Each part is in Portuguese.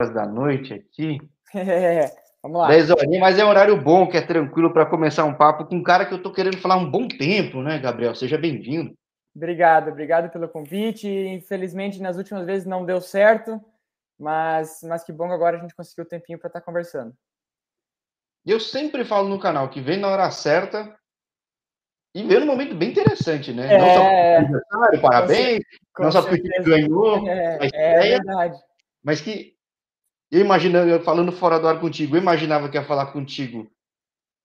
horas da noite aqui. É, vamos lá. 10 horinhas, mas é um horário bom, que é tranquilo para começar um papo com um cara que eu tô querendo falar um bom tempo, né, Gabriel? Seja bem-vindo. Obrigado, obrigado pelo convite. Infelizmente, nas últimas vezes não deu certo, mas, mas que bom que agora a gente conseguiu o tempinho para estar tá conversando. Eu sempre falo no canal que vem na hora certa e veio num momento bem interessante, né? É... Não só aniversário, parabéns, não só porque ganhou é, a é verdade. mas que eu imaginava, falando fora do ar contigo, eu imaginava que ia falar contigo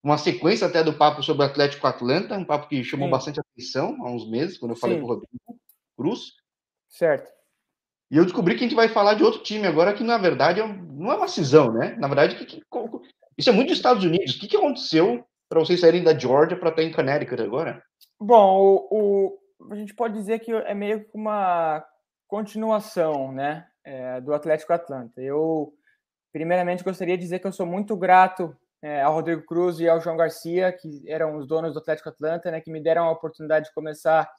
uma sequência até do papo sobre o Atlético Atlanta, um papo que chamou Sim. bastante atenção há uns meses, quando eu falei Sim. com o Rodrigo Cruz. Certo. E eu descobri que a gente vai falar de outro time agora, que na verdade é não é uma cisão, né? Na verdade, que, que, isso é muito dos Estados Unidos. O que, que aconteceu para vocês saírem da Georgia para estar em Connecticut agora? Bom, o, o, a gente pode dizer que é meio que uma continuação, né, é, do Atlético Atlanta. Eu, primeiramente, gostaria de dizer que eu sou muito grato é, ao Rodrigo Cruz e ao João Garcia, que eram os donos do Atlético Atlanta, né, que me deram a oportunidade de começar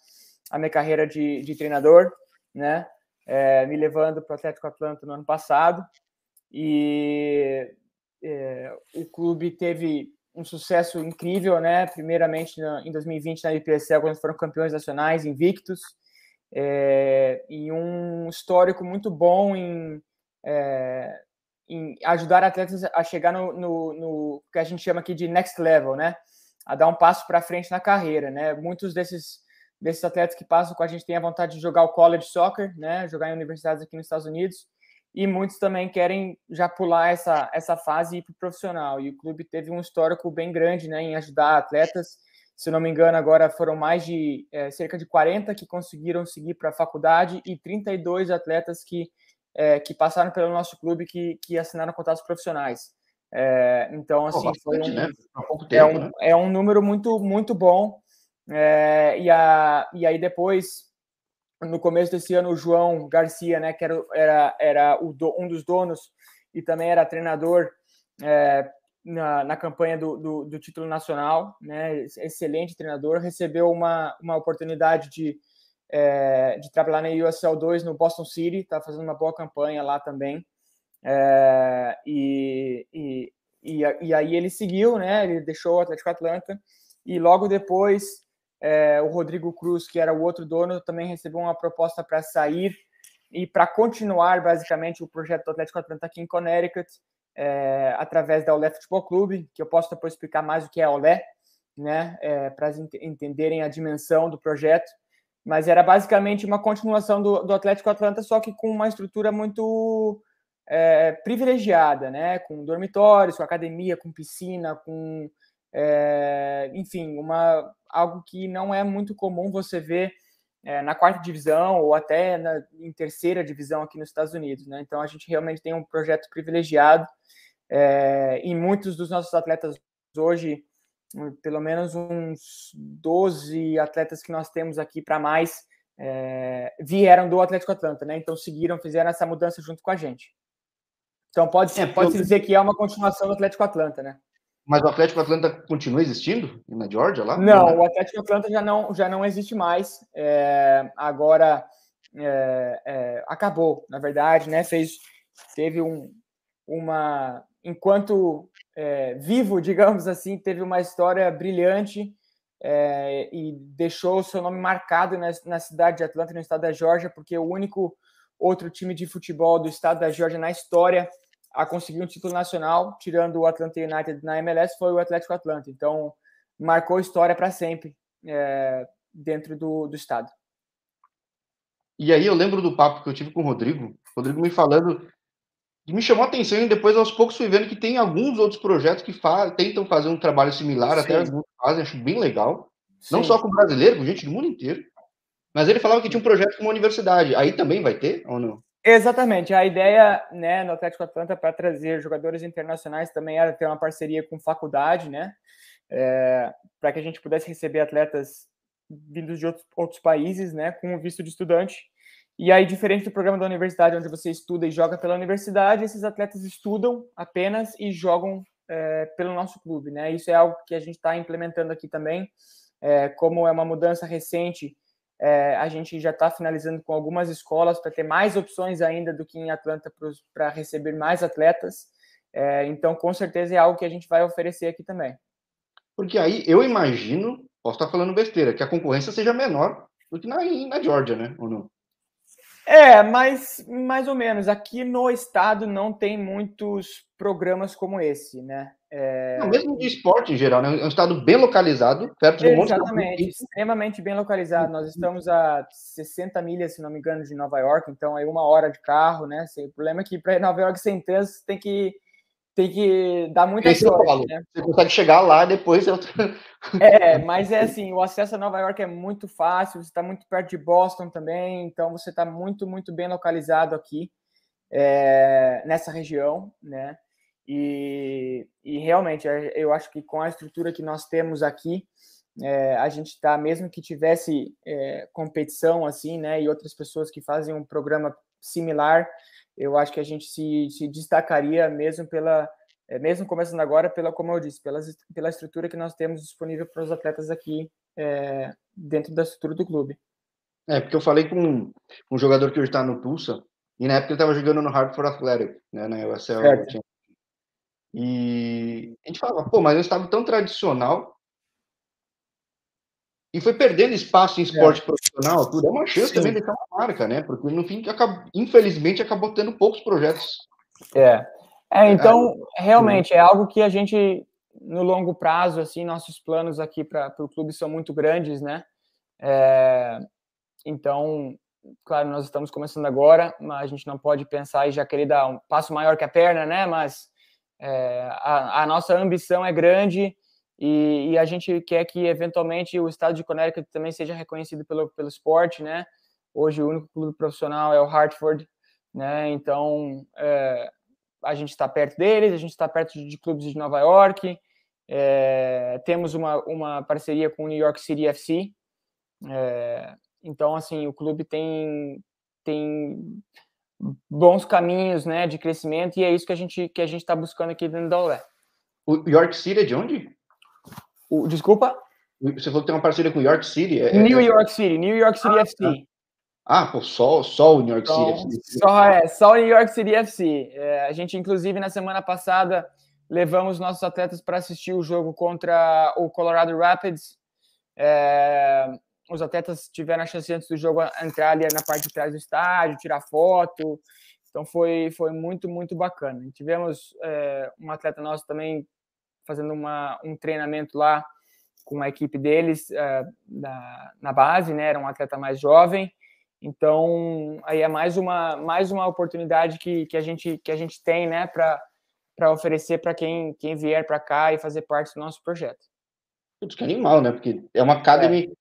a minha carreira de, de treinador, né, é, me levando para o Atlético Atlanta no ano passado. E é, o clube teve um sucesso incrível, né? Primeiramente em 2020 na IPSL, quando foram campeões nacionais, invictos, é, e um histórico muito bom em, é, em ajudar atletas a chegar no, no, no, que a gente chama aqui de next level, né? A dar um passo para frente na carreira, né? Muitos desses desses atletas que passam com a gente têm a vontade de jogar o college soccer, né? Jogar em universidades aqui nos Estados Unidos e muitos também querem já pular essa, essa fase e ir para o profissional. E o clube teve um histórico bem grande né, em ajudar atletas. Se não me engano, agora foram mais de é, cerca de 40 que conseguiram seguir para a faculdade e 32 atletas que, é, que passaram pelo nosso clube que, que assinaram contratos profissionais. É, então, assim, oh, foi um, né? tempo, é, um, né? é um número muito, muito bom. É, e, a, e aí depois no começo desse ano, o João Garcia, né, que era, era, era o do, um dos donos e também era treinador é, na, na campanha do, do, do, título nacional, né, excelente treinador, recebeu uma, uma oportunidade de, é, de trabalhar na USL 2 no Boston City, está fazendo uma boa campanha lá também. É, e, e, e, e, aí ele seguiu, né, ele deixou o Atlético Atlanta e logo depois é, o Rodrigo Cruz, que era o outro dono, também recebeu uma proposta para sair e para continuar basicamente o projeto do Atlético Atlanta aqui em Connecticut, é, através da Olé Futebol Clube, que eu posso depois explicar mais o que é a Olé, né, é, para entenderem a dimensão do projeto. Mas era basicamente uma continuação do, do Atlético Atlanta, só que com uma estrutura muito é, privilegiada, né, com dormitórios, com academia, com piscina, com é, enfim, uma, algo que não é muito comum você ver é, na quarta divisão ou até na, em terceira divisão aqui nos Estados Unidos. Né? Então a gente realmente tem um projeto privilegiado é, e muitos dos nossos atletas hoje, pelo menos uns 12 atletas que nós temos aqui para mais, é, vieram do Atlético Atlanta, né? Então seguiram, fizeram essa mudança junto com a gente. Então pode, é, pode eu... dizer que é uma continuação do Atlético Atlanta, né? Mas o Atlético Atlanta continua existindo na Georgia lá? Não, o Atlético Atlanta já não, já não existe mais. É, agora é, é, acabou, na verdade, né? Fez, teve um, uma. Enquanto é, vivo, digamos assim, teve uma história brilhante é, e deixou o seu nome marcado na, na cidade de Atlanta, no estado da Georgia, porque o único outro time de futebol do estado da Georgia na história a conseguir um título nacional, tirando o Atlanta United na MLS, foi o Atlético Atlanta. Então, marcou história para sempre é, dentro do, do estado. E aí eu lembro do papo que eu tive com o Rodrigo, Rodrigo me falando, me chamou a atenção e depois aos poucos fui vendo que tem alguns outros projetos que fa tentam fazer um trabalho similar, Sim. até alguns fazem, acho bem legal. Sim. Não só com brasileiro, com gente do mundo inteiro. Mas ele falava que tinha um projeto com uma universidade. Aí também vai ter ou não? Exatamente. A ideia né, no Atlético Atlanta para trazer jogadores internacionais também era ter uma parceria com faculdade, né? É, para que a gente pudesse receber atletas vindos de outros, outros países, né? Com o visto de estudante. E aí, diferente do programa da universidade, onde você estuda e joga pela universidade, esses atletas estudam apenas e jogam é, pelo nosso clube, né? Isso é algo que a gente está implementando aqui também. É, como é uma mudança recente É, a gente já está finalizando com algumas escolas para ter mais opções ainda do que em Atlanta para receber mais atletas. É, então, com certeza é algo que a gente vai oferecer aqui também. Porque aí eu imagino, posso estar falando besteira, que a concorrência seja menor do que na, na Georgia, né? Ou não? É, mas mais ou menos. Aqui no estado não tem muitos programas como esse, né? É... Não, mesmo de esporte em geral, né? É um estado bem localizado, perto de um monte Exatamente, extremamente bem localizado. Nós estamos a 60 milhas, se não me engano, de Nova York, então é uma hora de carro, né? O problema é que para Nova York sem trânsito tem que tem que dar muita Esse sorte, né? Você consegue chegar lá depois eu... É, mas é assim, o acesso a Nova York é muito fácil, você está muito perto de Boston também, então você está muito, muito bem localizado aqui é, nessa região, né? E, e, realmente, é, eu acho que com a estrutura que nós temos aqui, é, a gente está, mesmo que tivesse é, competição assim, né, e outras pessoas que fazem um programa similar, eu acho que a gente se, se destacaria mesmo pela, é, mesmo começando agora, pela, como eu disse, pela, pela estrutura que nós temos disponível para os atletas aqui é, dentro da estrutura do clube. É, porque eu falei com um jogador que hoje está no Tulsa, e na época ele estava jogando no Hartford Athletic, né, na USL. Certo. E a gente falava, pô, mas é um estado tão tradicional e foi perdendo espaço em esporte é. profissional, tudo. É uma chance Sim. também de deixar uma marca, né? Porque no fim, acabou, infelizmente, acabou tendo poucos projetos. É. é então, é, realmente, é algo que a gente, no longo prazo, assim, nossos planos aqui para o clube são muito grandes, né? É, então, claro, nós estamos começando agora, mas a gente não pode pensar e já querer dar um passo maior que a perna, né? Mas é, a, a nossa ambição é grande e, e, a gente quer que eventualmente o estado de Connecticut também seja reconhecido pelo, pelo esporte, né? Hoje o único clube profissional é o Hartford, né? Então é, a gente está perto deles, a gente está perto de, de, clubes de Nova York, é, temos uma, uma parceria com o New York City FC. É, então assim o clube tem tem bons caminhos, né, de crescimento e é isso que a gente que a gente está buscando aqui dentro da Olé. O York City é de onde? O, desculpa? Você falou que tem uma parceria com York City? É, New é... York City, New York City ah, FC. Ah, pô, só, só o New York só, City FC. Só, é, só o New York City FC. É, a gente, inclusive, na semana passada, levamos nossos atletas para assistir o jogo contra o Colorado Rapids. É, os atletas tiveram a chance antes do jogo entrar ali na parte de trás do estádio, tirar foto. Então foi, foi muito, muito bacana. tivemos é, um atleta nosso também fazendo uma, um treinamento lá com a equipe deles uh, da, na base, né? Era um atleta mais jovem. Então, aí é mais uma, mais uma oportunidade que, que, a, gente, que a gente tem, né, para oferecer para quem, quem vier para cá e fazer parte do nosso projeto. Putz, que animal, né? Porque é uma academy é.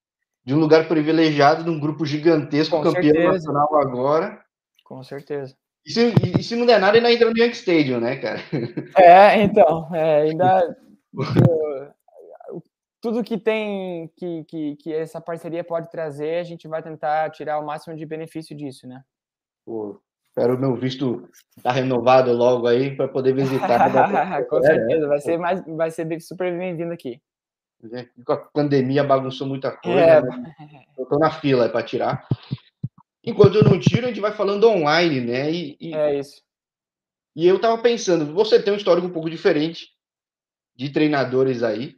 de um lugar privilegiado, de um grupo gigantesco, Com campeão certeza. nacional agora. Com certeza. E se, e se não der nada, ainda entra no Yankee Stadium, né, cara? É, então, é, ainda. tudo que tem, que, que, que essa parceria pode trazer, a gente vai tentar tirar o máximo de benefício disso, né? Pô, espero o meu visto estar tá renovado logo aí para poder visitar. Com certeza, vai ser, mais, vai ser super bem-vindo aqui. É, com a pandemia bagunçou muita coisa, é. né? Eu tô na fila para tirar. Enquanto eu não tiro, a gente vai falando online, né? E, e, é isso. E eu tava pensando, você tem um histórico um pouco diferente de treinadores aí,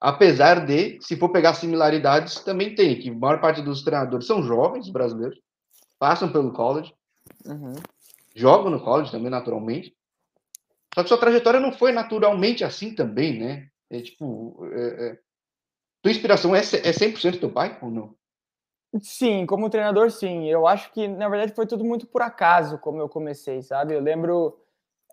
apesar de, se for pegar similaridades, também tem, que a maior parte dos treinadores são jovens brasileiros, passam pelo college, uhum. jogam no college também, naturalmente. Só que sua trajetória não foi naturalmente assim também, né? É tipo. É, é... Tua inspiração é, é 100% teu pai ou não? Sim, como treinador, sim. Eu acho que, na verdade, foi tudo muito por acaso como eu comecei, sabe? Eu lembro,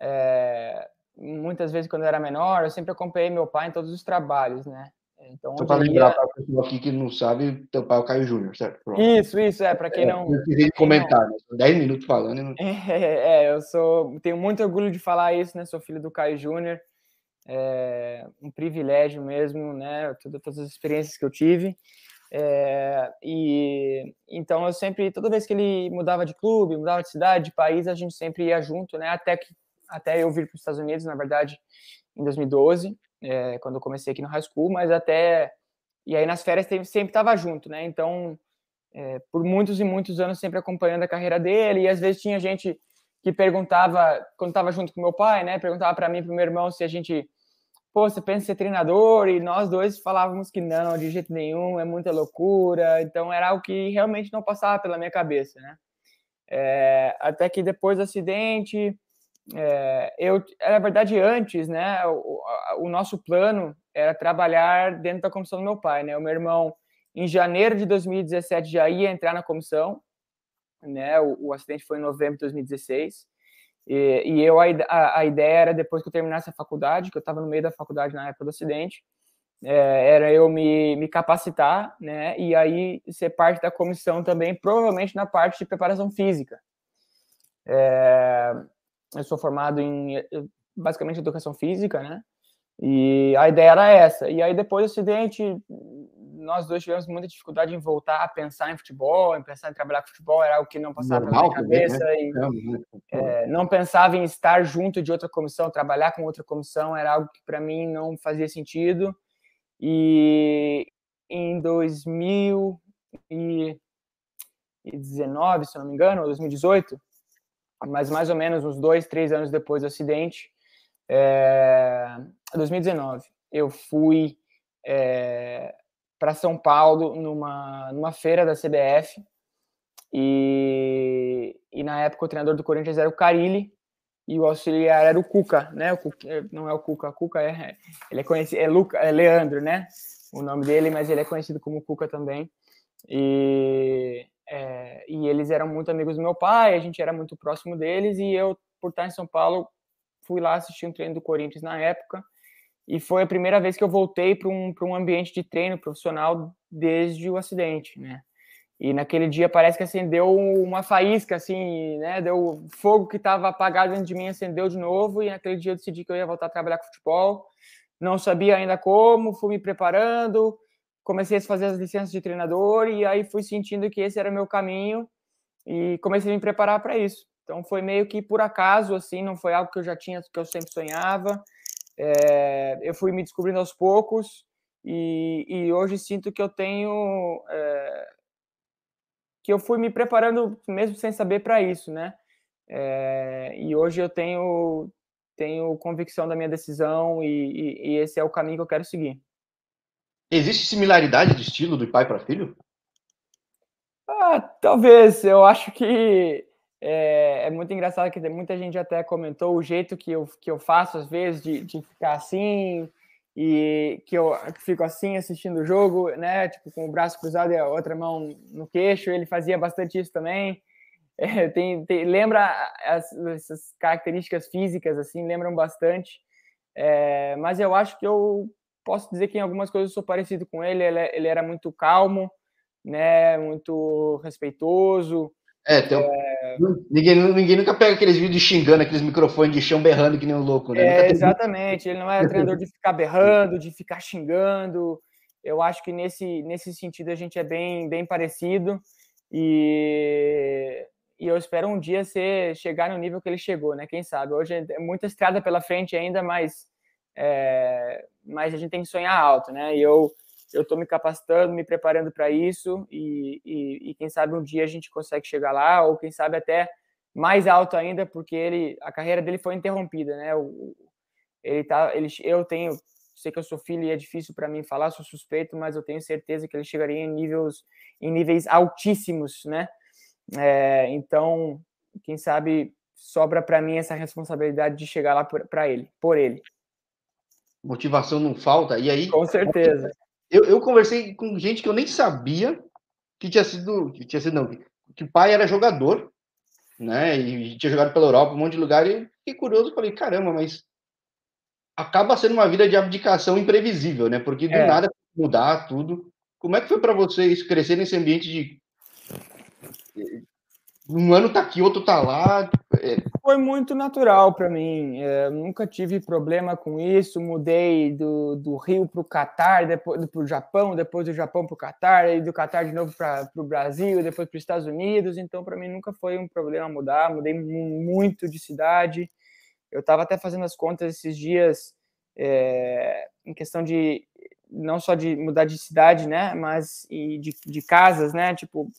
é, muitas vezes, quando eu era menor, eu sempre acompanhei meu pai em todos os trabalhos, né? Então, Só para lembrar para o pessoal aqui que não sabe, teu pai é o Caio Júnior, certo? Pronto. Isso, isso, é, para quem é, não... Eu comentar, né? 10 minutos falando. Não... É, é, eu sou, tenho muito orgulho de falar isso, né? Sou filho do Caio Júnior, é um privilégio mesmo, né? Todas, todas as experiências que eu tive. É, e então eu sempre, toda vez que ele mudava de clube, mudava de cidade, de país, a gente sempre ia junto, né? Até que até eu vir para os Estados Unidos, na verdade, em 2012, é, quando eu comecei aqui no high school, mas até e aí nas férias sempre estava junto, né? Então é, por muitos e muitos anos sempre acompanhando a carreira dele, e às vezes tinha gente que perguntava, quando estava junto com meu pai, né, perguntava para mim para meu irmão se a gente, pô, você pensa em ser treinador? E nós dois falávamos que não, de jeito nenhum, é muita loucura, então era algo que realmente não passava pela minha cabeça, né. É, até que depois do acidente, é, eu, na verdade, antes, né, o, o, nosso plano era trabalhar dentro da comissão do meu pai, né, o meu irmão, em janeiro de 2017, já ia entrar na comissão, né, o, o acidente foi em novembro de 2016, e, e eu, a, a, ideia era, depois que eu terminasse a faculdade, que eu estava no meio da faculdade na época do acidente, é, era eu me, me capacitar, né, e aí ser parte da comissão também, provavelmente na parte de preparação física, é, eu sou formado em basicamente educação física, né? E a ideia era essa. E aí depois do acidente, nós dois tivemos muita dificuldade em voltar a pensar em futebol, em pensar em trabalhar com futebol, era algo que não passava Normal, pela minha cabeça. Né? E, é, não pensava em estar junto de outra comissão, trabalhar com outra comissão, era algo que para mim não fazia sentido. E em 2019, se não me engano, ou 2018, mas mais ou menos uns dois, três anos depois do acidente, é, 2019, eu fui é, para São Paulo numa, numa feira da CBF e, e na época o treinador do Corinthians era o Carilli e o auxiliar era o Cuca, né? O Cuca, não é o Cuca, o Cuca é ele é conhecido é, Luca, é Leandro, né? O nome dele, mas ele é conhecido como Cuca também. E é, e eles eram muito amigos do meu pai, a gente era muito próximo deles, e eu, por estar em São Paulo, fui lá assistir um treino do Corinthians na época, e foi a primeira vez que eu voltei para um, um ambiente de treino profissional desde o acidente, né? E naquele dia parece que acendeu uma faísca, assim, né? Deu fogo que estava apagado dentro de mim, acendeu de novo, e naquele dia eu decidi que eu ia voltar a trabalhar com futebol. Não sabia ainda como, fui me preparando, comecei a fazer as licenças de treinador e aí fui sentindo que esse era meu caminho e comecei a me preparar para isso. Então foi meio que por acaso, assim, não foi algo que eu já tinha, que eu sempre sonhava. É, eu fui me descobrindo aos poucos e, e hoje sinto que eu tenho é, que eu fui me preparando mesmo sem saber para isso, né? É, e hoje eu tenho tenho convicção da minha decisão e, e, e esse é o caminho que eu quero seguir. Existe similaridade de estilo do pai para filho? Ah, talvez. Eu acho que é, é, muito engraçado que muita gente até comentou o jeito que eu, que eu faço, às vezes, de, de ficar assim e que eu fico assim assistindo o jogo, né? Tipo, com o braço cruzado e a outra mão no queixo. Ele fazia bastante isso também. É, tem, tem, lembra as, essas características físicas, assim, lembram bastante. É, mas eu acho que eu posso dizer que em algumas coisas eu sou parecido com ele. Ele, ele era muito calmo, né? Muito respeitoso. É, tem é... Ninguém, ninguém nunca pega aqueles vídeos xingando, aqueles microfones de chão berrando que nem um louco, né? É, exatamente. Ele não era treinador de ficar berrando, de ficar xingando. Eu acho que nesse, nesse sentido a gente é bem, bem parecido. E, e eu espero um dia ser, chegar no nível que ele chegou, né? Quem sabe? Hoje é muita estrada pela frente ainda, mas é, mas a gente tem que sonhar alto, né? E eu eu estou me capacitando, me preparando para isso e, e, e, quem sabe um dia a gente consegue chegar lá ou quem sabe até mais alto ainda, porque ele a carreira dele foi interrompida, né? O, ele tá, ele, eu tenho, sei que eu sou filho e é difícil para mim falar, sou suspeito, mas eu tenho certeza que ele chegaria em níveis em níveis altíssimos, né? É, então, quem sabe sobra para mim essa responsabilidade de chegar lá para ele, por ele motivação não falta. E aí. Com certeza. Eu, eu conversei com gente que eu nem sabia que tinha sido. Que tinha sido, não, que o pai era jogador, né? E tinha jogado pela Europa, um monte de lugar, e fiquei curioso, falei, caramba, mas acaba sendo uma vida de abdicação imprevisível, né? Porque do é. nada mudar tudo. Como é que foi para vocês crescer nesse ambiente de um ano tá aqui, outro tá lá. É... Foi muito natural para mim. É, nunca tive problema com isso. Mudei do, do Rio para o Catar, depois para o Japão, depois do Japão para o Catar, e do Catar de novo para o Brasil, depois para os Estados Unidos. Então, para mim, nunca foi um problema mudar. Mudei muito de cidade. Eu estava até fazendo as contas esses dias, é, em questão de não só de mudar de cidade, né, mas e de, de casas, né, tipo,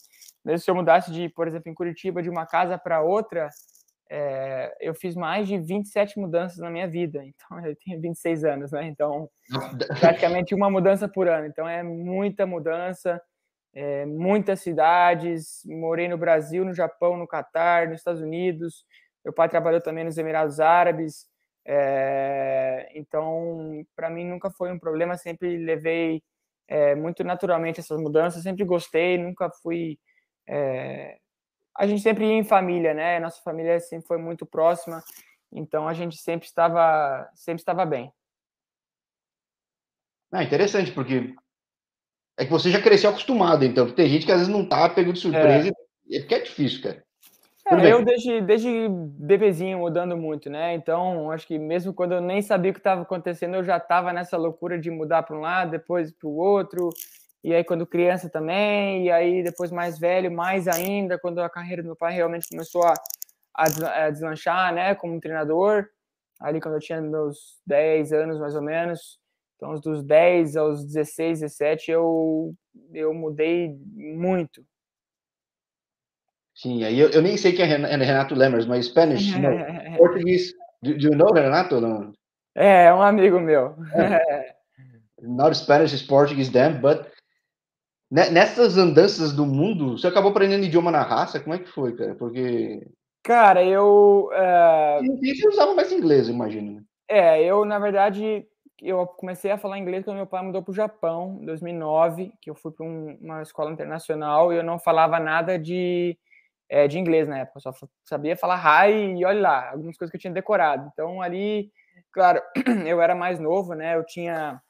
mesmo se eu mudasse de, por exemplo, em Curitiba, de uma casa para outra, é, eu fiz mais de 27 mudanças na minha vida, então eu tenho 26 anos, né, então praticamente uma mudança por ano, então é muita mudança, é, muitas cidades, morei no Brasil, no Japão, no Catar, nos Estados Unidos, meu pai trabalhou também nos Emirados Árabes, é, então, para mim nunca foi um problema, sempre levei é, muito naturalmente essas mudanças, sempre gostei, nunca fui. É, a gente sempre ia em família, né? Nossa família sempre foi muito próxima, então a gente sempre estava, sempre estava bem. Ah, interessante, porque é que você já cresceu acostumado, então. Tem gente que às vezes não tá pego de surpresa, é, é porque é difícil, cara. É, eu desde, desde bebezinho mudando muito, né? Então, acho que mesmo quando eu nem sabia o que estava acontecendo, eu já estava nessa loucura de mudar para um lado, depois para o outro. E aí, quando criança também, e aí depois mais velho, mais ainda, quando a carreira do meu pai realmente começou a, a deslanchar, né, como treinador, ali quando eu tinha meus 10 anos mais ou menos. Então, dos 10 aos 16, 17, eu, eu mudei muito, Sim, aí eu, eu nem sei quem é, é Renato Lemmers, mas Spanish, não. Português. Do, do you know Renato? Não? É, é um amigo meu. É. Not Spanish, is Portuguese then, but nessas andanças do mundo, você acabou aprendendo idioma na raça? Como é que foi, cara? Porque. Cara, eu. Uh... Você usava mais inglês, imagino. Né? É, eu, na verdade, eu comecei a falar inglês quando meu pai mudou para o Japão, em 2009, que eu fui para um, uma escola internacional e eu não falava nada de é, de inglês na época, eu só sabia falar hi e olha lá, algumas coisas que eu tinha decorado. Então ali, claro, eu era mais novo, né? Eu tinha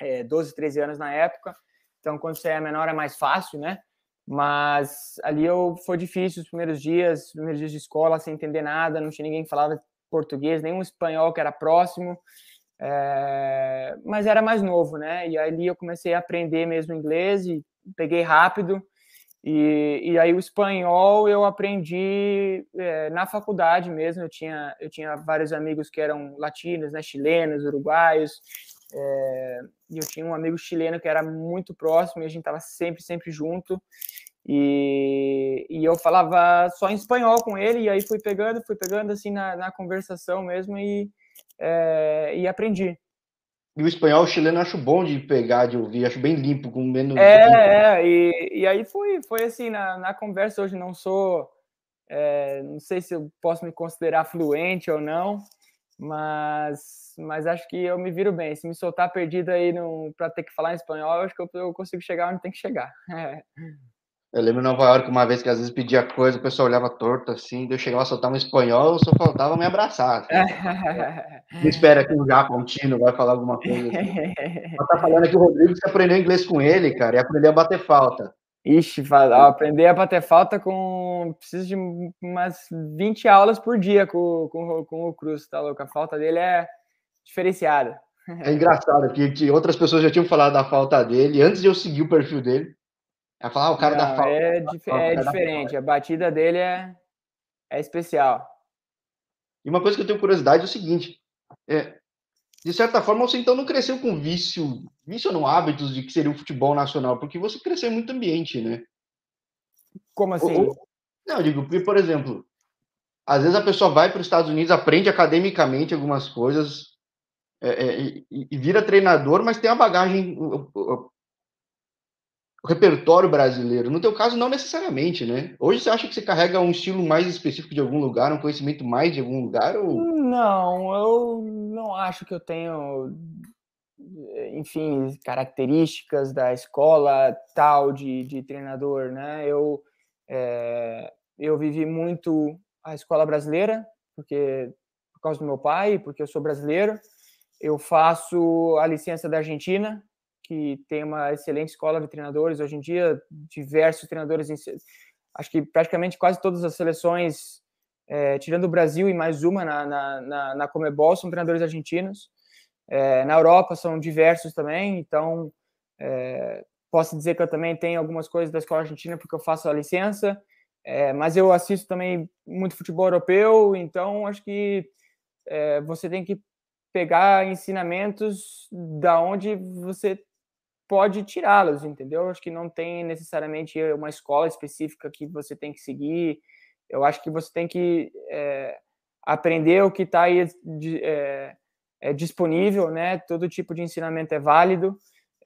é, 12, 13 anos na época, então quando você é menor é mais fácil, né? Mas ali eu foi difícil os primeiros dias, os primeiros dias de escola, sem entender nada, não tinha ninguém que falava português, nenhum espanhol que era próximo. É, mas era mais novo, né? E ali eu comecei a aprender mesmo inglês e peguei rápido. E, e aí o espanhol eu aprendi é, na faculdade mesmo. Eu tinha, eu tinha vários amigos que eram latinos, né, chilenos, uruguaios. É, e eu tinha um amigo chileno que era muito próximo e a gente estava sempre, sempre junto. E, e eu falava só em espanhol com ele, e aí fui pegando, fui pegando assim na, na conversação mesmo e, é, e aprendi. E o espanhol chileno acho bom de pegar, de ouvir, acho bem limpo, com menos. É, é e, e aí foi, foi assim, na, na conversa hoje não sou. É, não sei se eu posso me considerar fluente ou não, mas, mas acho que eu me viro bem. Se me soltar perdido aí para ter que falar em espanhol, acho que eu, eu consigo chegar onde tem que chegar. É. Eu lembro em Nova York uma vez que às vezes pedia coisa, o pessoal olhava torto assim, eu chegava a soltar um espanhol, só faltava me abraçar. Assim. me espera que o Japa, um Tino, vai falar alguma coisa. Assim. tá falando que o Rodrigo você aprendeu inglês com ele, cara, e aprendeu a bater falta. Ixi, aprender a bater falta com. Preciso de umas 20 aulas por dia com, com, com o Cruz, tá louco? A falta dele é diferenciada. É engraçado que, que outras pessoas já tinham falado da falta dele antes de eu seguir o perfil dele. Ela fala, ah, o cara Não, da falta. É, dif é diferente, a batida dele é, é especial. E uma coisa que eu tenho curiosidade é o seguinte: é, de certa forma, você então não cresceu com vício, vício não hábitos de que seria o futebol nacional, porque você cresceu em muito ambiente, né? Como assim? Ou, não, eu digo, porque, por exemplo, às vezes a pessoa vai para os Estados Unidos, aprende academicamente algumas coisas é, é, e, e, vira treinador, mas tem a bagagem, repertório brasileiro. No teu caso, não necessariamente, né? Hoje você acha que você carrega um estilo mais específico de algum lugar, um conhecimento mais de algum lugar? Ou... Não, eu não acho que eu tenho, enfim, características da escola tal de, de treinador, né? Eu, é, eu vivi muito a escola brasileira, porque por causa do meu pai, porque eu sou brasileiro. Eu faço a licença da Argentina, que tem uma excelente escola de treinadores. Hoje em dia, diversos treinadores, acho que praticamente quase todas as seleções, é, tirando o Brasil e mais uma na, na, na, na Comebol, são treinadores argentinos. É, na Europa são diversos também, então é, posso dizer que eu também tenho algumas coisas da escola argentina porque eu faço a licença, é, mas eu assisto também muito futebol europeu, então acho que é, você tem que pegar ensinamentos da onde você pode tirá-los, entendeu? Acho que não tem necessariamente uma escola específica que você tem que seguir. Eu acho que você tem que é, aprender o que está aí é, é, disponível, né? Todo tipo de ensinamento é válido.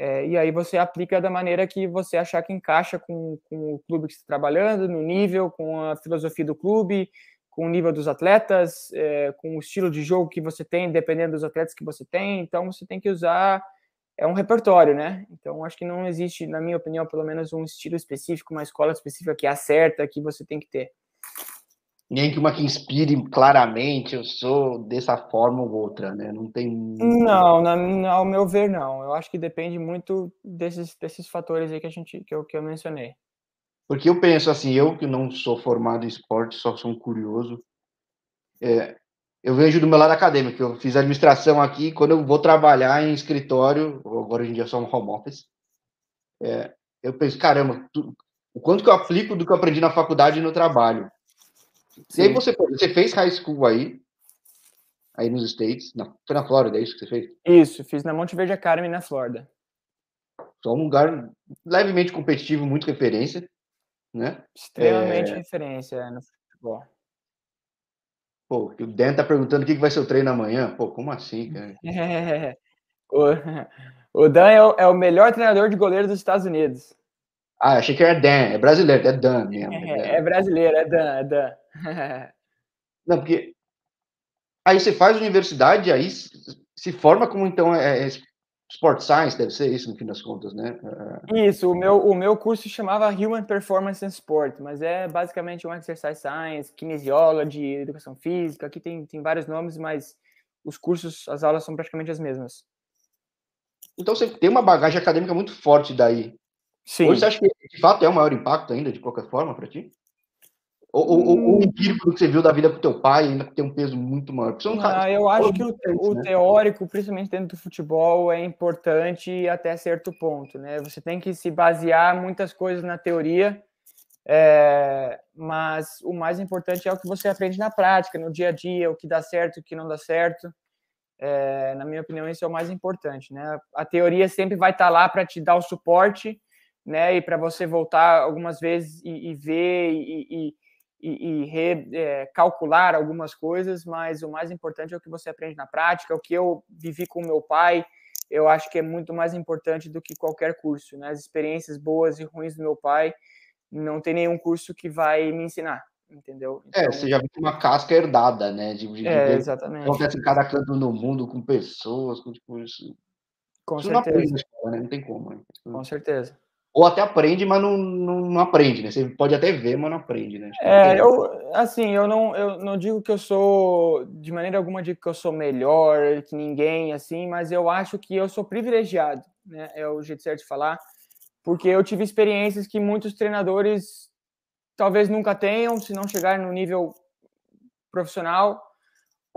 É, e aí você aplica da maneira que você achar que encaixa com, com o clube que está trabalhando, no nível, com a filosofia do clube, com o nível dos atletas, é, com o estilo de jogo que você tem, dependendo dos atletas que você tem. Então você tem que usar é um repertório, né? Então acho que não existe, na minha opinião, pelo menos um estilo específico, uma escola específica que acerta que você tem que ter. Nem que uma que inspire claramente, eu sou dessa forma ou outra, né? Não tem. Não, na, ao meu ver, não. Eu acho que depende muito desses, desses fatores aí que a gente que eu, que eu mencionei. Porque eu penso assim, eu que não sou formado em esporte, só sou um curioso, é, eu vejo do meu lado acadêmico. Eu fiz administração aqui, quando eu vou trabalhar em escritório, agora hoje em dia só um home office, é, eu penso, caramba, tu, o quanto que eu aplico do que eu aprendi na faculdade e no trabalho. Sim. E aí você, você fez high school aí, aí nos States, não, foi na Flórida, é isso que você fez? Isso, fiz na Monte Verde Academy na Flórida. Só um lugar levemente competitivo, muito referência, né? Extremamente é... referência no futebol. Pô, o Dan tá perguntando o que vai ser o treino amanhã. Pô, como assim, cara? É, o, o Dan é o, é o, melhor treinador de goleiro dos Estados Unidos. Ah, achei que era Dan. É brasileiro, é Dan mesmo. É, é brasileiro, é Dan, é Dan. Não, porque aí você faz universidade, aí se forma como então é, é Sport Science deve ser isso no fim das contas, né? Isso, o meu, o meu curso chamava Human Performance and Sport, mas é basicamente um Exercise Science, Kinesiology, Educação Física, aqui tem, tem vários nomes, mas os cursos, as aulas são praticamente as mesmas. Então você tem uma bagagem acadêmica muito forte daí. Sim. Hoje você acha que de fato é o maior impacto ainda, de qualquer forma, para ti? Ou, ou, ou o hum. empírico que você viu da vida com teu pai ainda tem um peso muito maior? Não, ah, eu acho que o, o né? teórico, principalmente dentro do futebol, é importante até certo ponto, né? Você tem que se basear muitas coisas na teoria, é, mas o mais importante é o que você aprende na prática, no dia a dia, o que dá certo, o que não dá certo. É, na minha opinião, isso é o mais importante, né? A teoria sempre vai estar lá para te dar o suporte, né? E para você voltar algumas vezes e, e ver e, e e, e é, calcular algumas coisas, mas o mais importante é o que você aprende na prática, o que eu vivi com meu pai, eu acho que é muito mais importante do que qualquer curso, né? As experiências boas e ruins do meu pai, não tem nenhum curso que vai me ensinar, entendeu? É, então, é, você já viu uma casca herdada, né? De, de é, exatamente. Acontece em cada canto no mundo, com pessoas, com tipo isso. Com isso certeza. Não, escola, né? não tem como. Né? Com certeza ou até aprende, mas não, não, não, aprende, né? Você pode até ver, mas não aprende, né? É, eu, assim, eu não, eu não digo que eu sou, de maneira alguma, digo que eu sou melhor que ninguém, assim, mas eu acho que eu sou privilegiado, né? É o jeito certo de falar, porque eu tive experiências que muitos treinadores talvez nunca tenham, se não chegarem no nível profissional,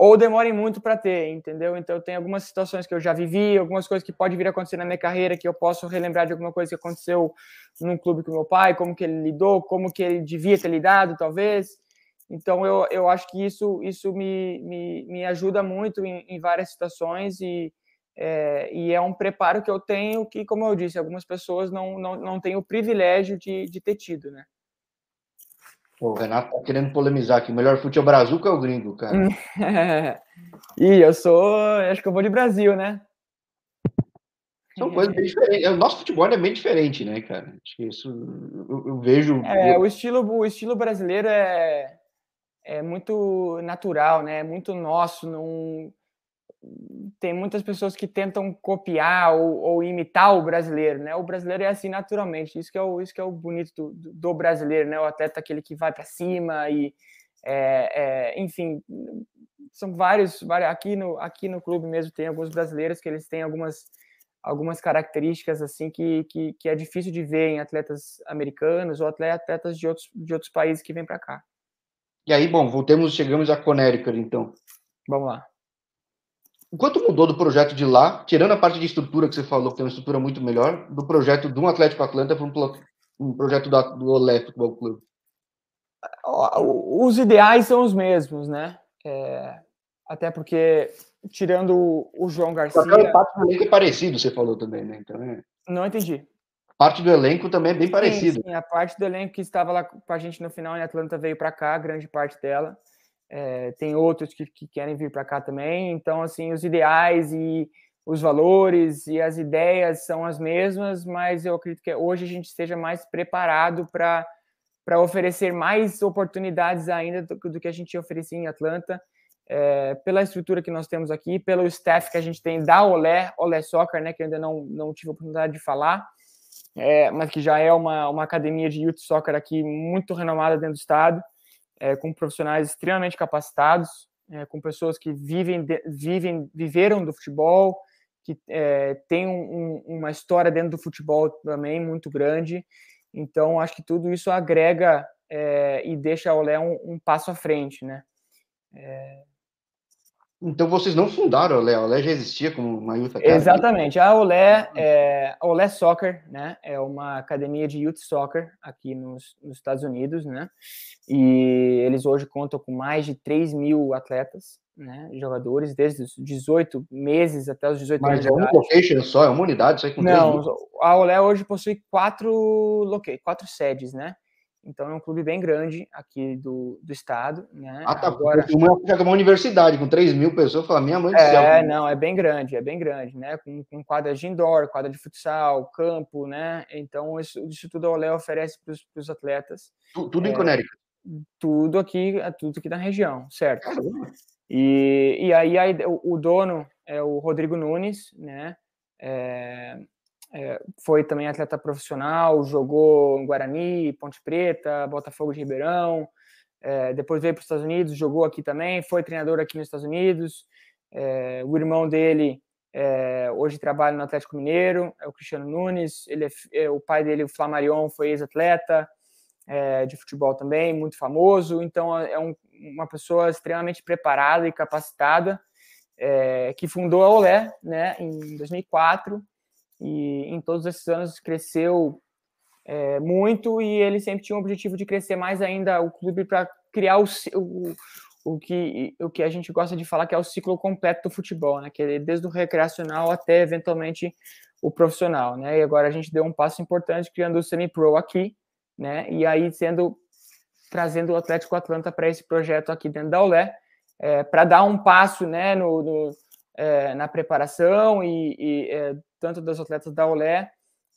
ou demorem muito para ter, entendeu? Então tem algumas situações que eu já vivi, algumas coisas que pode vir a acontecer na minha carreira que eu posso relembrar de alguma coisa que aconteceu num clube com meu pai, como que ele lidou, como que ele devia ter lidado, talvez. Então eu, eu acho que isso isso me, me, me ajuda muito em, em várias situações e é, e é um preparo que eu tenho que, como eu disse, algumas pessoas não, não, não têm o privilégio de, de ter tido, né? O Renato tá querendo polemizar aqui. O melhor futebol brazuca é o gringo, cara. e eu sou. Acho que eu vou de Brasil, né? São coisas bem diferentes. O nosso futebol é bem diferente, né, cara? Acho que isso eu, eu vejo. É, o estilo, o estilo brasileiro é, é muito natural, né? É muito nosso. Não, tem muitas pessoas que tentam copiar ou, ou, imitar o brasileiro, né? O brasileiro é assim naturalmente. Isso que é o, isso que é o bonito do, do brasileiro, né? O atleta aquele que vai para cima e, é, é, enfim, são vários, vários. Aqui no aqui no clube mesmo tem alguns brasileiros que eles têm algumas algumas características assim que, que, que é difícil de ver em atletas americanos ou atletas de outros de outros países que vêm para cá. E aí, bom, voltemos, chegamos a Connecticut, então. Vamos lá. O quanto mudou do projeto de lá, tirando a parte de estrutura que você falou, que tem uma estrutura muito melhor, do projeto do Atlético Atlanta para um, um, projeto da, do Olé Futebol Clube? Os ideais são os mesmos, né? É, até porque, tirando o João Garcia. O impacto é parecido, você falou também, né? Então, é... Não entendi. Parte do elenco também é bem parecido. Sim, a parte do elenco que estava lá com a gente no final em Atlanta veio para cá, grande parte dela. É, tem outros que, que querem vir para cá também. Então, assim, os ideais e os valores e as ideias são as mesmas, mas eu acredito que hoje a gente esteja mais preparado para oferecer mais oportunidades ainda do, do, que a gente oferecia em Atlanta, é, pela estrutura que nós temos aqui, pelo staff que a gente tem da Olé, Olé Soccer, né, que ainda não, não tive a oportunidade de falar, é, mas que já é uma, uma academia de youth soccer aqui muito renomada dentro do estado, é, com profissionais extremamente capacitados, é, com pessoas que vivem, vivem, viveram do futebol, que é, tem um, um, uma história dentro do futebol também muito grande. Então, acho que tudo isso agrega é, e deixa a Olé um, um, passo à frente, né? É... Então, vocês não fundaram a Olé, a Olé já existia como uma Youth Academy? Exatamente, a Olé, é, a Olé Soccer, né, é uma academia de Youth Soccer aqui nos, nos Estados Unidos, né, e eles hoje contam com mais de 3 mil atletas, né, jogadores, desde os 18 meses até os 18 Mas é uma location só, é uma unidade, isso com Não, a Olé hoje possui quatro, quatro sedes, né? Então é um clube bem grande aqui do, do estado, né? Ah, tá. Agora, uma, uma universidade com 3 mil pessoas, fala, minha mãe do é, céu. É, não, é bem grande, é bem grande, né? Com, com quadra de indoor, quadra de futsal, campo, né? Então isso, isso tudo a Olé oferece para os atletas. Tudo, tudo é, em Conérica? Tudo aqui, tudo aqui na região, certo? Caramba. E, e aí, aí o, o, dono é o Rodrigo Nunes, né? É, é, foi também atleta profissional, jogou em Guarani, Ponte Preta, Botafogo de Ribeirão, é, depois veio para os Estados Unidos, jogou aqui também, foi treinador aqui nos Estados Unidos. É, o irmão dele é, hoje trabalha no Atlético Mineiro, é o Cristiano Nunes. Ele é, é, o pai dele, o Flamarion, foi ex-atleta de futebol também, muito famoso. Então é um, uma pessoa extremamente preparada e capacitada, é, que fundou a Olé né, em 2004, e em todos esses anos cresceu é, muito, e ele sempre tinha o objetivo de crescer mais ainda o clube para criar o, o, o, que, o que a gente gosta de falar que é o ciclo completo do futebol, né, que é desde o recreacional até eventualmente o profissional, né, e agora a gente deu um passo importante criando o semi-pro aqui, né, e aí sendo trazendo o Atlético Atlanta para esse projeto aqui dentro da Olé, é, para dar um passo né, no, no é, na preparação e, e é, tanto dos atletas da Olé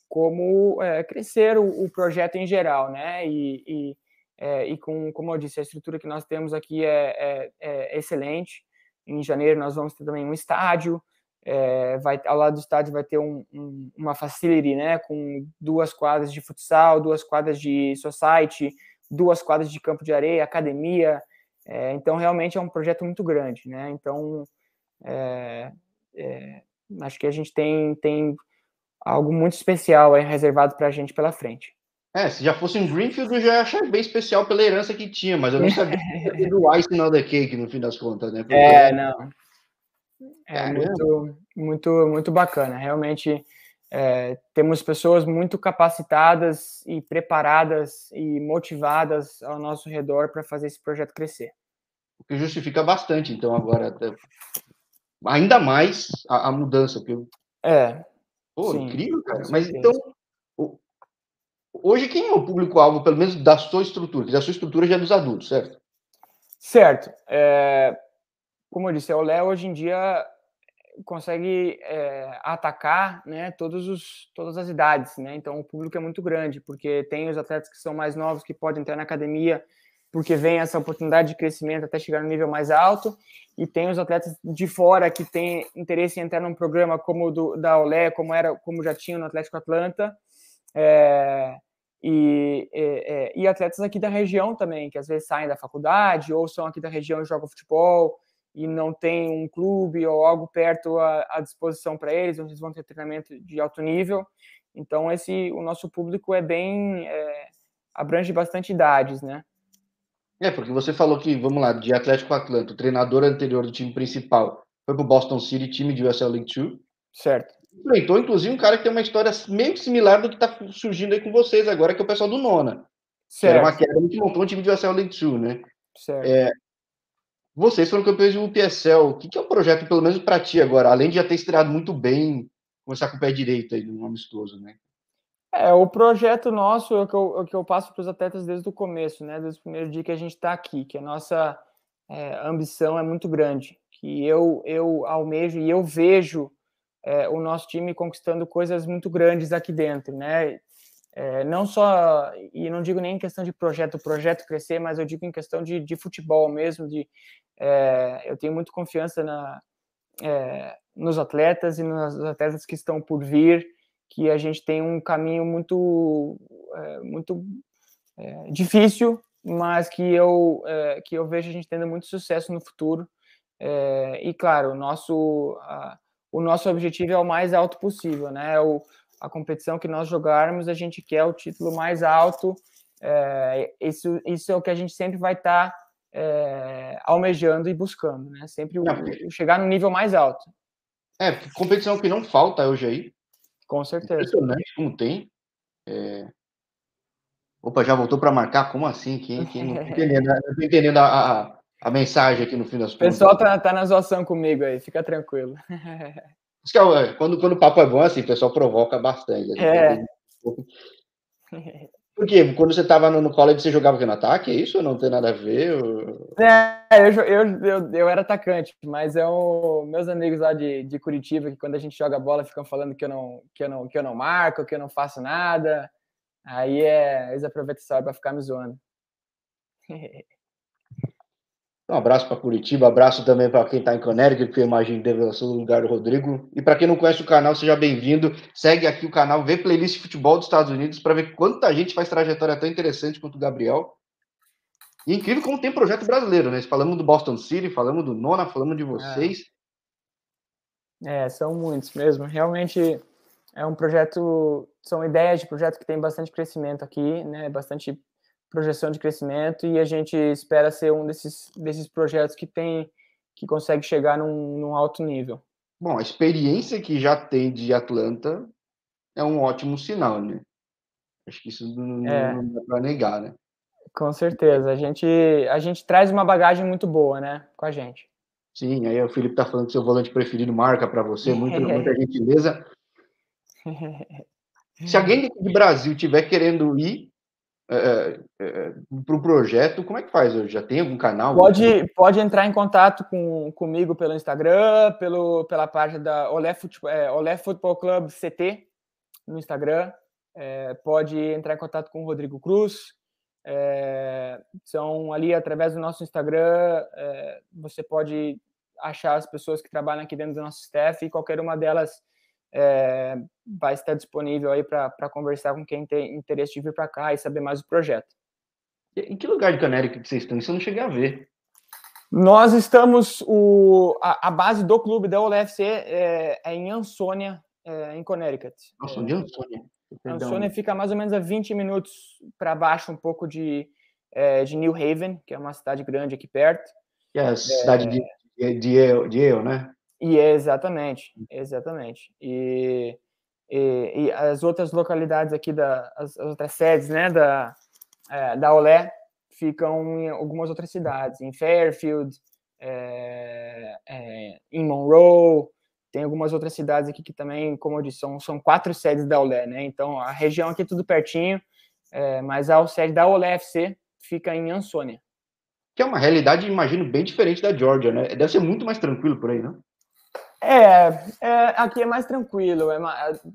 como é, crescer o, o, projeto em geral, né? E, e, é, e, com, como eu disse, a estrutura que nós temos aqui é, é excelente. Em janeiro nós vamos ter também um estádio, é, vai ao lado do estádio vai ter um, um, uma facility, né, com duas quadras de futsal, duas quadras de society, duas quadras de campo de areia, academia. É, então, realmente é um projeto muito grande, né? Então, é, é, acho que a gente tem, tem algo muito especial aí reservado para a gente pela frente. É, se já fosse um Greenfield, eu já achava bem especial pela herança que tinha, mas eu não sabia do Ice on the Cake, no fim das contas, né? Porque... É, não. É muito, muito, muito bacana. Realmente, é, temos pessoas muito capacitadas e preparadas e motivadas ao nosso redor para fazer esse projeto crescer. O que justifica bastante, então, agora, ainda mais a, a mudança. Porque... É. Pô, sim, incrível, cara. Mas então, hoje quem é o público-alvo, pelo menos da sua estrutura? Da sua estrutura já é dos adultos, certo? Certo. É, como eu disse, a Olé hoje em dia consegue é, atacar né, todos os, todas as idades, né? Então o público é muito grande, porque tem os atletas que são mais novos que podem entrar na academia porque vem essa oportunidade de crescimento até chegar no nível mais alto, e tem os atletas de fora que têm interesse em entrar num programa como o do, da Olé, como era, como já tinha no Atlético Atlanta, é, e, e, e, atletas aqui da região também, que às vezes saem da faculdade ou são aqui da região e jogam futebol, e não tem um clube ou algo perto à, à disposição para eles, onde eles vão ter treinamento de alto nível. Então, esse o nosso público é bem é, abrange bastante idades, né? É, porque você falou que, vamos lá, de Atlético Atlanta, o treinador anterior do time principal foi para o Boston City, time de USL League 2. Certo. Enfrentou, inclusive, um cara que tem uma história meio similar do que está surgindo aí com vocês agora, que é o pessoal do Nona. Certo. Era uma queda que montou um time de USL League 2, né? Certo. É, vocês foram campeões de UPSL. O que, que é o projeto, pelo menos para ti agora? Além de já ter estreado muito bem, começar com o pé direito aí no amistoso, né? É, o projeto nosso é o que eu, o que eu passo para os atletas desde o começo, né? Desde o primeiro dia que a gente está aqui, que a nossa é, ambição é muito grande, que eu, eu almejo e eu vejo é, o nosso time conquistando coisas muito grandes aqui dentro, né? É, não só, e não digo nem em questão de projeto, projeto crescer, mas eu digo em questão de, de futebol mesmo, de é, eu tenho muito confiança na, é, nos atletas e nos atletas que estão por vir, que a gente tem um caminho muito, é, muito é, difícil, mas que eu, é, que eu vejo a gente tendo muito sucesso no futuro. e claro, o nosso, a, o nosso objetivo é o mais alto possível, né? O, a competição que nós jogarmos, a gente quer o título mais alto. É, isso, isso é o que a gente sempre vai estar tá, é, almejando e buscando, né? Sempre o, chegar no nível mais alto. É, competição que não falta hoje aí. Com certeza. Impressionante como tem. É... Opa, já voltou para marcar? Como assim? Quem, quem não entendendo, não entendendo a, a, a, mensagem aqui no fim das contas. O pessoal tá, tá na zoação comigo aí, fica tranquilo. É quando, quando o papo é bom, assim, o pessoal provoca bastante. É. Por quê? Quando você estava no, no college, você jogava aqui no ataque? É isso? Não tem nada a ver? É, eu, eu, eu, era atacante, mas é o, meus amigos lá de, de Curitiba, que quando a gente joga bola, ficam falando que eu não, que eu não, que eu não marco, que eu não faço nada. Aí é, eles aproveitam isso para ficar me zoando. Um abraço para Curitiba, abraço também para quem está em Connecticut, que eu imagino que deve ser lugar do Rodrigo. E para quem não conhece o canal, seja bem-vindo. Segue aqui o canal, vê playlist de futebol dos Estados Unidos para ver quanta gente faz trajetória tão interessante quanto o Gabriel. E é incrível como tem projeto brasileiro, né? Falamos do Boston City, falamos do Nona, falamos de vocês. É, é são muitos mesmo. Realmente é um projeto, são ideias de projeto que tem bastante crescimento aqui, né? Bastante projeção de crescimento e a gente espera ser um desses, desses projetos que tem que consegue chegar num, num alto nível. Bom, a experiência que já tem de Atlanta é um ótimo sinal, né? Acho que isso não, é. não dá para negar, né? Com certeza. A gente, a gente traz uma bagagem muito boa, né? Com a gente. Sim, aí o Felipe tá falando que seu volante preferido marca para você, muito, muita gentileza. Se alguém do Brasil tiver querendo ir, é, é, é para o projeto, como é que faz hoje? Já tem algum canal? Pode, pode entrar em contato com, comigo pelo Instagram, pelo, pela página da Olé, Futebol, é, Olé Futebol Club CT no Instagram. É, pode entrar em contato com o Rodrigo Cruz. É, são ali através do nosso Instagram. É, você pode achar as pessoas que trabalham aqui dentro do nosso staff e qualquer uma delas é, vai estar disponível aí para conversar com quem tem interesse de vir para cá e saber mais do projeto. Em que lugar de Canérica que vocês estão? Isso eu não cheguei a ver. Nós estamos, o, a, a base do clube da OLFC é, é em Ansônia, é, em Connecticut. Nossa, de Ansônia. Ansônia fica mais ou menos a 20 minutos para baixo, um pouco de, é, de New Haven, que é uma cidade grande aqui perto. É a cidade de, de, de, de Eu, né? E é exatamente, exatamente. E, e, e, as outras localidades aqui, da, as, as outras sedes né, da, é, da Olé, ficam em algumas outras cidades, em Fairfield, é, é, em Monroe, tem algumas outras cidades aqui que também, como eu disse, são, são quatro sedes da Olé, né? Então a região aqui é tudo pertinho, é, mas a sede da Olé FC fica em Ansônia. Que é uma realidade, imagino, bem diferente da Georgia, né? Deve ser muito mais tranquilo por aí, não? É, é, aqui é mais tranquilo. É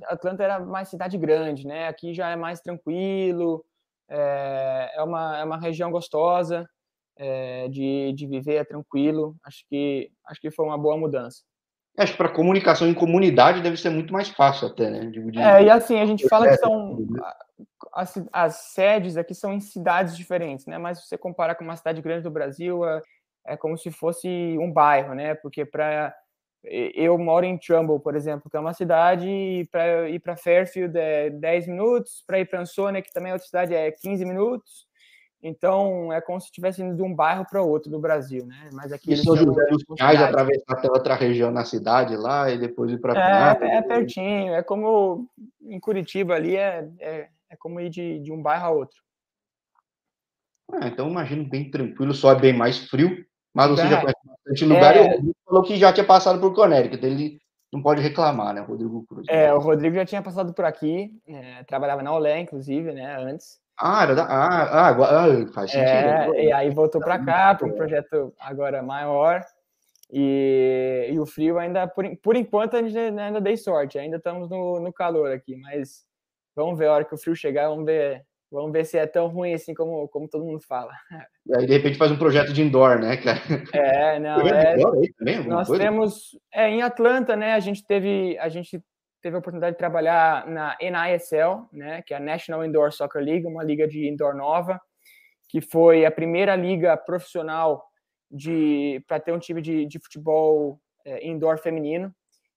Atlanta era mais cidade grande, né? Aqui já é mais tranquilo. É, é uma, é uma região gostosa é, de, de viver, é tranquilo. Acho que, acho que foi uma boa mudança. Acho que para comunicação em comunidade deve ser muito mais fácil até, né? De, de... É, e assim, a gente fala que são... Né? As, as sedes aqui são em cidades diferentes, né? Mas se você comparar com uma cidade grande do Brasil, é, é como se fosse um bairro, né? Porque para eu moro em Trumbull, por exemplo, que é uma cidade, e para ir para Fairfield é 10 minutos, para ir para Ansonia, que também é outra cidade, é 15 minutos. Então, é como se estivesse indo de um bairro para outro do Brasil, né? Mas aqui e São José dos Pinhais, atravessar até outra região na cidade lá e depois ir para é, é pertinho, é como em Curitiba ali, é, é, é como ir de, de um bairro a outro. Ah, então, imagino bem tranquilo, só é bem mais frio, mas você é. já conhece bastante lugar. É. Ele falou que já tinha passado por Connecticut. Ele não pode reclamar, né, Rodrigo Cruz? É, o Rodrigo já tinha passado por aqui, é, trabalhava na Olé, inclusive, né, antes. Ah, era da, ah, ah, ah, faz sentido. É, e aí voltou para cá, para um projeto agora maior. E, e o frio ainda, por, por enquanto, a gente ainda dei sorte, ainda estamos no, no calor aqui, mas vamos ver a hora que o frio chegar, vamos ver Vamos ver se é tão ruim assim como, como todo mundo fala. E aí, de repente, faz um projeto de indoor, né, cara? É, não. É, também, nós coisa? temos. É, em Atlanta, né, a gente teve. A gente teve a oportunidade de trabalhar na NISL, né, que é a National Indoor Soccer League, uma liga de indoor nova, que foi a primeira liga profissional de para ter um time de, de futebol é, indoor feminino.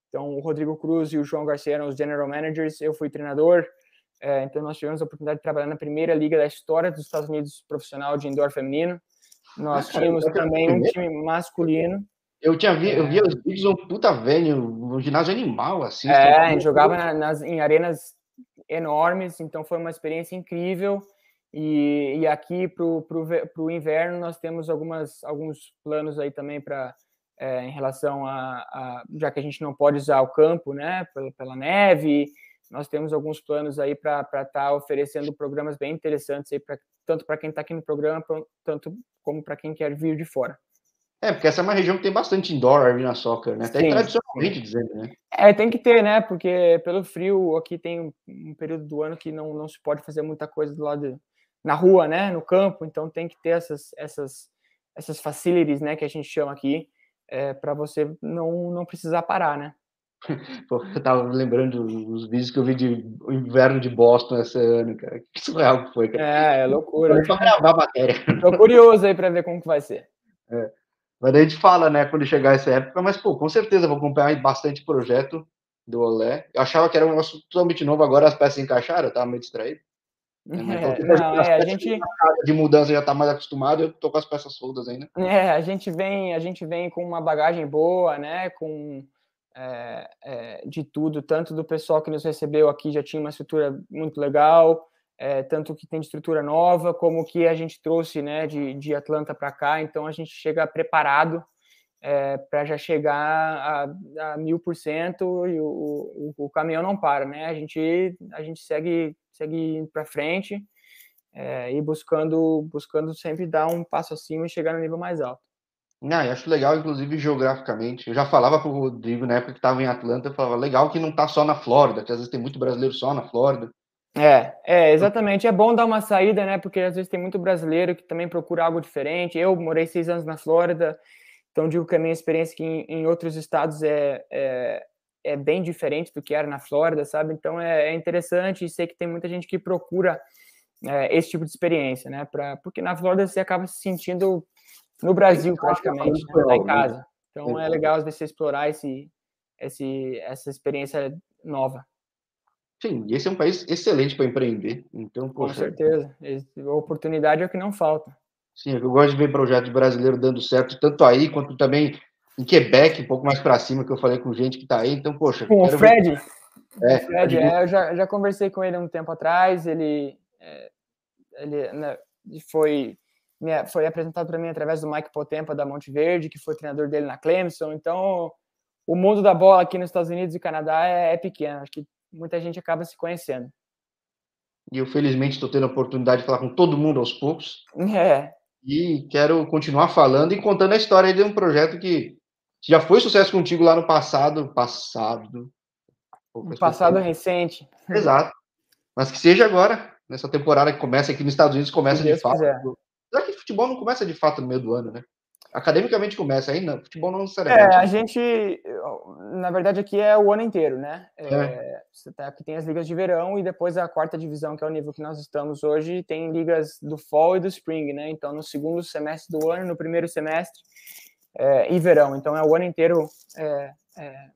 Então, o Rodrigo Cruz e o João Garcia eram os general managers, eu fui treinador. É, então, nós tivemos a oportunidade de trabalhar na primeira liga da história dos Estados Unidos profissional de indoor feminino. Nós ah, tínhamos também um time masculino. Eu tinha vi, eu via os vídeos um puta velho, um ginásio animal, assim. É, a gente jogava na, nas, em arenas enormes, então foi uma experiência incrível. E, e aqui para o inverno nós temos algumas, alguns planos aí também para é, em relação a, a, já que a gente não pode usar o campo, né, pela, pela neve, nós temos alguns planos aí para estar tá oferecendo programas bem interessantes aí pra, tanto para quem está aqui no programa, pra, tanto como para quem quer vir de fora. É, porque essa é uma região que tem bastante indoor arena soccer, né? Até Sim. tradicionalmente dizendo, né? É, tem que ter, né? Porque pelo frio aqui tem um, período do ano que não, não se pode fazer muita coisa do lado na rua, né? No campo, então tem que ter essas essas essas facilities, né? Que a gente chama aqui, é, para você não não precisar parar, né? Eu tava lembrando dos vídeos que eu vi de inverno de Boston esse ano, cara. Que surreal que foi, cara. É, é loucura. Só gravar a matéria. Tô curioso aí para ver como que vai ser. É. Mas daí a gente fala, né, quando chegar essa época, mas, pô, com certeza vou acompanhar bastante projeto do Olé. Eu achava que era um negócio totalmente novo, agora as peças encaixaram, eu tava meio distraído. É, então, não, é, a gente de mudança já está mais acostumado, eu tô com as peças soltas ainda. É, a gente vem, a gente vem com uma bagagem boa, né, com é, é, de tudo, tanto do pessoal que nos recebeu aqui já tinha uma estrutura muito legal, é, tanto que tem de estrutura nova, como que a gente trouxe né, de, de Atlanta para cá, então a gente chega preparado é, para já chegar a, mil por cento e o, o, o, caminhão não para, né? A gente, a gente segue, segue para frente é, e buscando, buscando sempre dar um passo acima e chegar no nível mais alto. Ah, eu acho legal, inclusive, geograficamente. Eu já falava para o Rodrigo, na época que estava em Atlanta, eu falava, legal que não está só na Flórida, que às vezes tem muito brasileiro só na Flórida. É, é, exatamente. É bom dar uma saída, né? Porque às vezes tem muito brasileiro que também procura algo diferente. Eu morei seis anos na Flórida, então digo que a minha experiência aqui em, em outros estados é, é, é, bem diferente do que era na Flórida, sabe? Então é, é interessante e sei que tem muita gente que procura é, esse tipo de experiência, né? Pra, porque na Flórida você acaba se sentindo no Brasil, praticamente, né? tá em casa. Então é legal às vezes você explorar esse, esse, essa experiência nova. Sim, esse é um país excelente para empreender. Então, Com certeza. A oportunidade é o que não falta. Sim, eu gosto de ver projetos brasileiros dando certo, tanto aí quanto também em Quebec, um pouco mais para cima, que eu falei com gente que está aí. Então, poxa. Com o Fred? Ver... É, o Fred, é, eu já, já conversei com ele um tempo atrás. Ele, é, ele né, foi foi apresentado para mim através do Mike Potempa da Monte Verde, que foi treinador dele na Clemson. Então, o mundo da bola aqui nos Estados Unidos e Canadá é, é pequeno. Acho que muita gente acaba se conhecendo. E eu, felizmente, estou tendo a oportunidade de falar com todo mundo aos poucos. É. E quero continuar falando e contando a história de um projeto que já foi sucesso contigo lá no passado. Passado. No passado recente. Exato. Mas que seja agora, nessa temporada que começa aqui nos Estados Unidos, começa de fato. Quiser. Futebol não começa de fato no meio do ano, né? Academicamente começa ainda, futebol não necessariamente. É, a gente, na verdade, aqui é o ano inteiro, né? É, é. Tá, aqui tem as ligas de verão e depois a quarta divisão, que é o nível que nós estamos hoje, tem ligas do fall e do spring, né? Então, no segundo semestre do ano, no primeiro semestre é, e verão. Então, é o ano inteiro é, é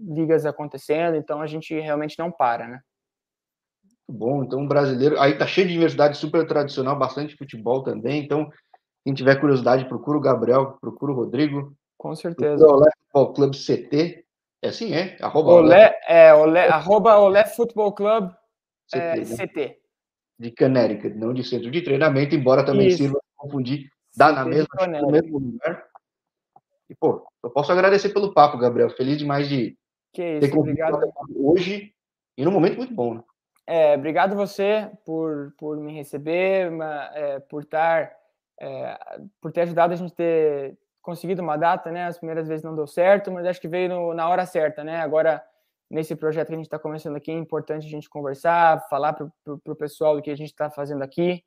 ligas acontecendo, então a gente realmente não para, né? Bom. Então, brasileiro. Aí tá cheio de universidade super tradicional, bastante futebol também. Então, quem tiver curiosidade, procura o Gabriel, procura o Rodrigo. Com certeza. O Olé Futebol Club CT. É assim, é? Arroba Olé, é, Olé, arroba Olé Futebol Club CT, é, né? CT. De Connecticut, não de centro de treinamento, embora também Isso. sirva confundir, dá na mesma, no mesmo lugar. E, pô, eu posso agradecer pelo papo, Gabriel. Feliz demais de Que isso, obrigado. Hoje e num momento muito bom. Né? É, obrigado você por, por me receber, é, por estar, é, por ter ajudado a gente ter conseguido uma data, né? As primeiras vezes não deu certo, mas acho que veio no, na hora certa, né? Agora nesse projeto que a gente está começando aqui é importante a gente conversar, falar para o pessoal do que a gente está fazendo aqui.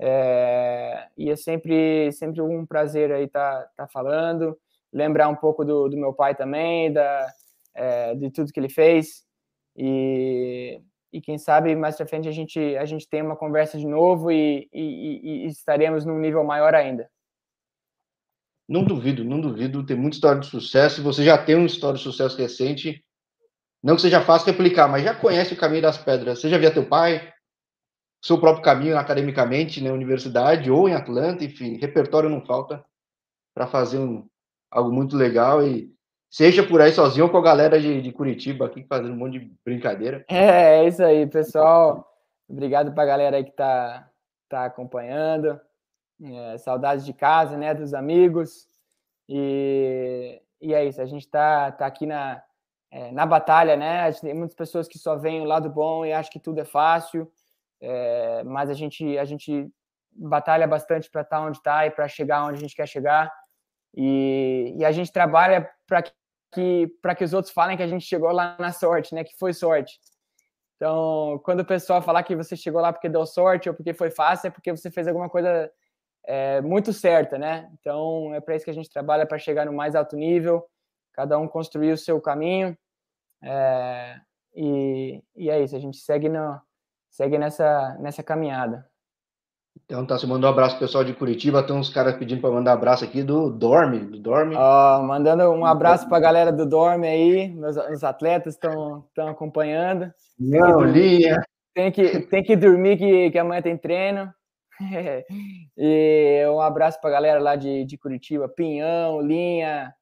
É, e é sempre, sempre um prazer aí estar tá, tá falando, lembrar um pouco do, do meu pai também, da, é, de tudo que ele fez. E, e quem sabe mais para frente a gente, a gente tem uma conversa de novo e, e, e, estaremos num nível maior ainda. Não duvido, não duvido. Tem muita história de sucesso. Você já tem uma história de sucesso recente. Não que seja fácil replicar, mas já conhece o caminho das pedras. Você já via teu pai, seu próprio caminho academicamente na né, universidade ou em Atlanta, enfim, repertório não falta para fazer um, algo muito legal e seja por aí sozinho ou com a galera de, de Curitiba aqui fazendo um monte de brincadeira. É, é isso aí, pessoal. Obrigado para a galera aí que está tá acompanhando. É, saudades de casa, né, dos amigos. E, e é isso, a gente está tá aqui na, é, na batalha, né? Tem muitas pessoas que só veem o lado bom e acham que tudo é fácil. É, mas a gente, a gente batalha bastante para estar tá onde está e para chegar onde a gente quer chegar. E, e a gente trabalha para que, para que os outros falem que a gente chegou lá na sorte, né? Que foi sorte. Então, quando o pessoal falar que você chegou lá porque deu sorte ou porque foi fácil, é porque você fez alguma coisa é, muito certa, né? Então, é para isso que a gente trabalha para chegar no mais alto nível, cada um construir o seu caminho. É, e, e é isso, a gente segue no, segue nessa, nessa caminhada. Então tá, você mandou um abraço pro pessoal de Curitiba, tem uns caras pedindo para mandar abraço aqui do Dorme, do Dorme. Ó, mandando um abraço para a galera do Dorme aí, meus, os atletas estão acompanhando. Não, tem linha. Tem que, tem que dormir que, que amanhã tem treino. e um abraço para a galera lá de, de Curitiba, Pinhão, Linha,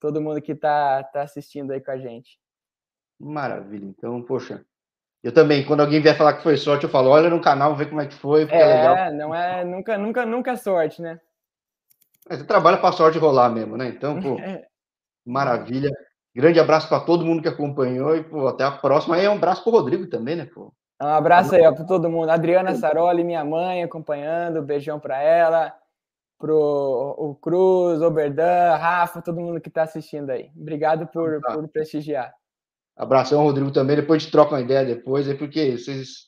todo mundo que tá, tá assistindo aí com a gente. Maravilha. Então, poxa, eu também, quando alguém vier falar que foi sorte, eu falo, olha no canal, vê como é que foi, é, é legal. não é nunca, nunca, nunca é sorte, né? Você trabalha para sorte rolar mesmo, né? Então, pô, maravilha. Grande abraço para todo mundo que acompanhou e pô, até a próxima. E um abraço para o Rodrigo também, né? Pô? Um abraço aí para todo mundo. Adriana Saroli, minha mãe, acompanhando. Beijão para ela, pro o Cruz, Oberdan, Rafa, todo mundo que está assistindo aí. Obrigado por, tá. por prestigiar. Abração, Rodrigo, também. Depois a gente troca uma ideia depois, é porque vocês,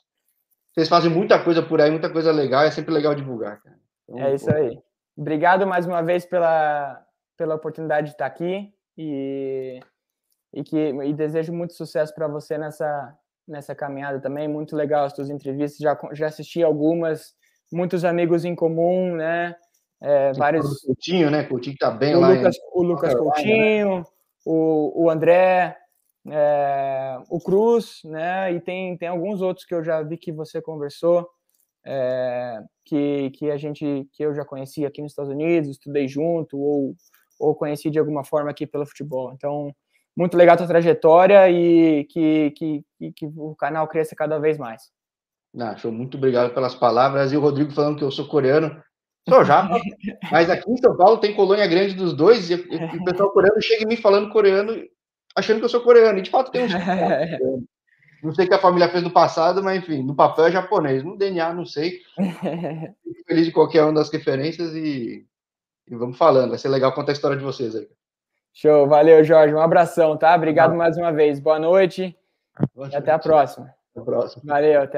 vocês fazem muita coisa por aí, muita coisa legal, é sempre legal divulgar. Então, é isso pô. aí. Obrigado mais uma vez pela, pela oportunidade de estar aqui e, e, que, e desejo muito sucesso para você nessa, nessa caminhada também. Muito legal as suas entrevistas, já, já assisti algumas, muitos amigos em comum, né? É, vários. O Coutinho, né? Coutinho tá bem o lá. Lucas, em... O Lucas Coutinho, né? o, o André, é, o Cruz, né? E tem, tem alguns outros que eu já vi que você conversou, é, que, que a gente que eu já conheci aqui nos Estados Unidos, estudei junto ou, ou conheci de alguma forma aqui pelo futebol. Então, muito legal a tua trajetória e que, que, que, que o canal cresça cada vez mais. Ah, show. Muito obrigado pelas palavras. E o Rodrigo falando que eu sou coreano. Sou já, mas aqui em São Paulo tem colônia grande dos dois e, o pessoal coreano chega em mim falando coreano achando que eu sou coreano. E de fato tem uns. não sei o que a família fez no passado, mas enfim, no papel é japonês. No DNA, não sei. Fico feliz de qualquer uma das referências e, e, vamos falando. Vai ser legal contar a história de vocês aí. Show, valeu, Jorge. Um abração, tá? Obrigado mais uma vez. Boa noite. Boa noite. E até a próxima. Até a próxima. Valeu, até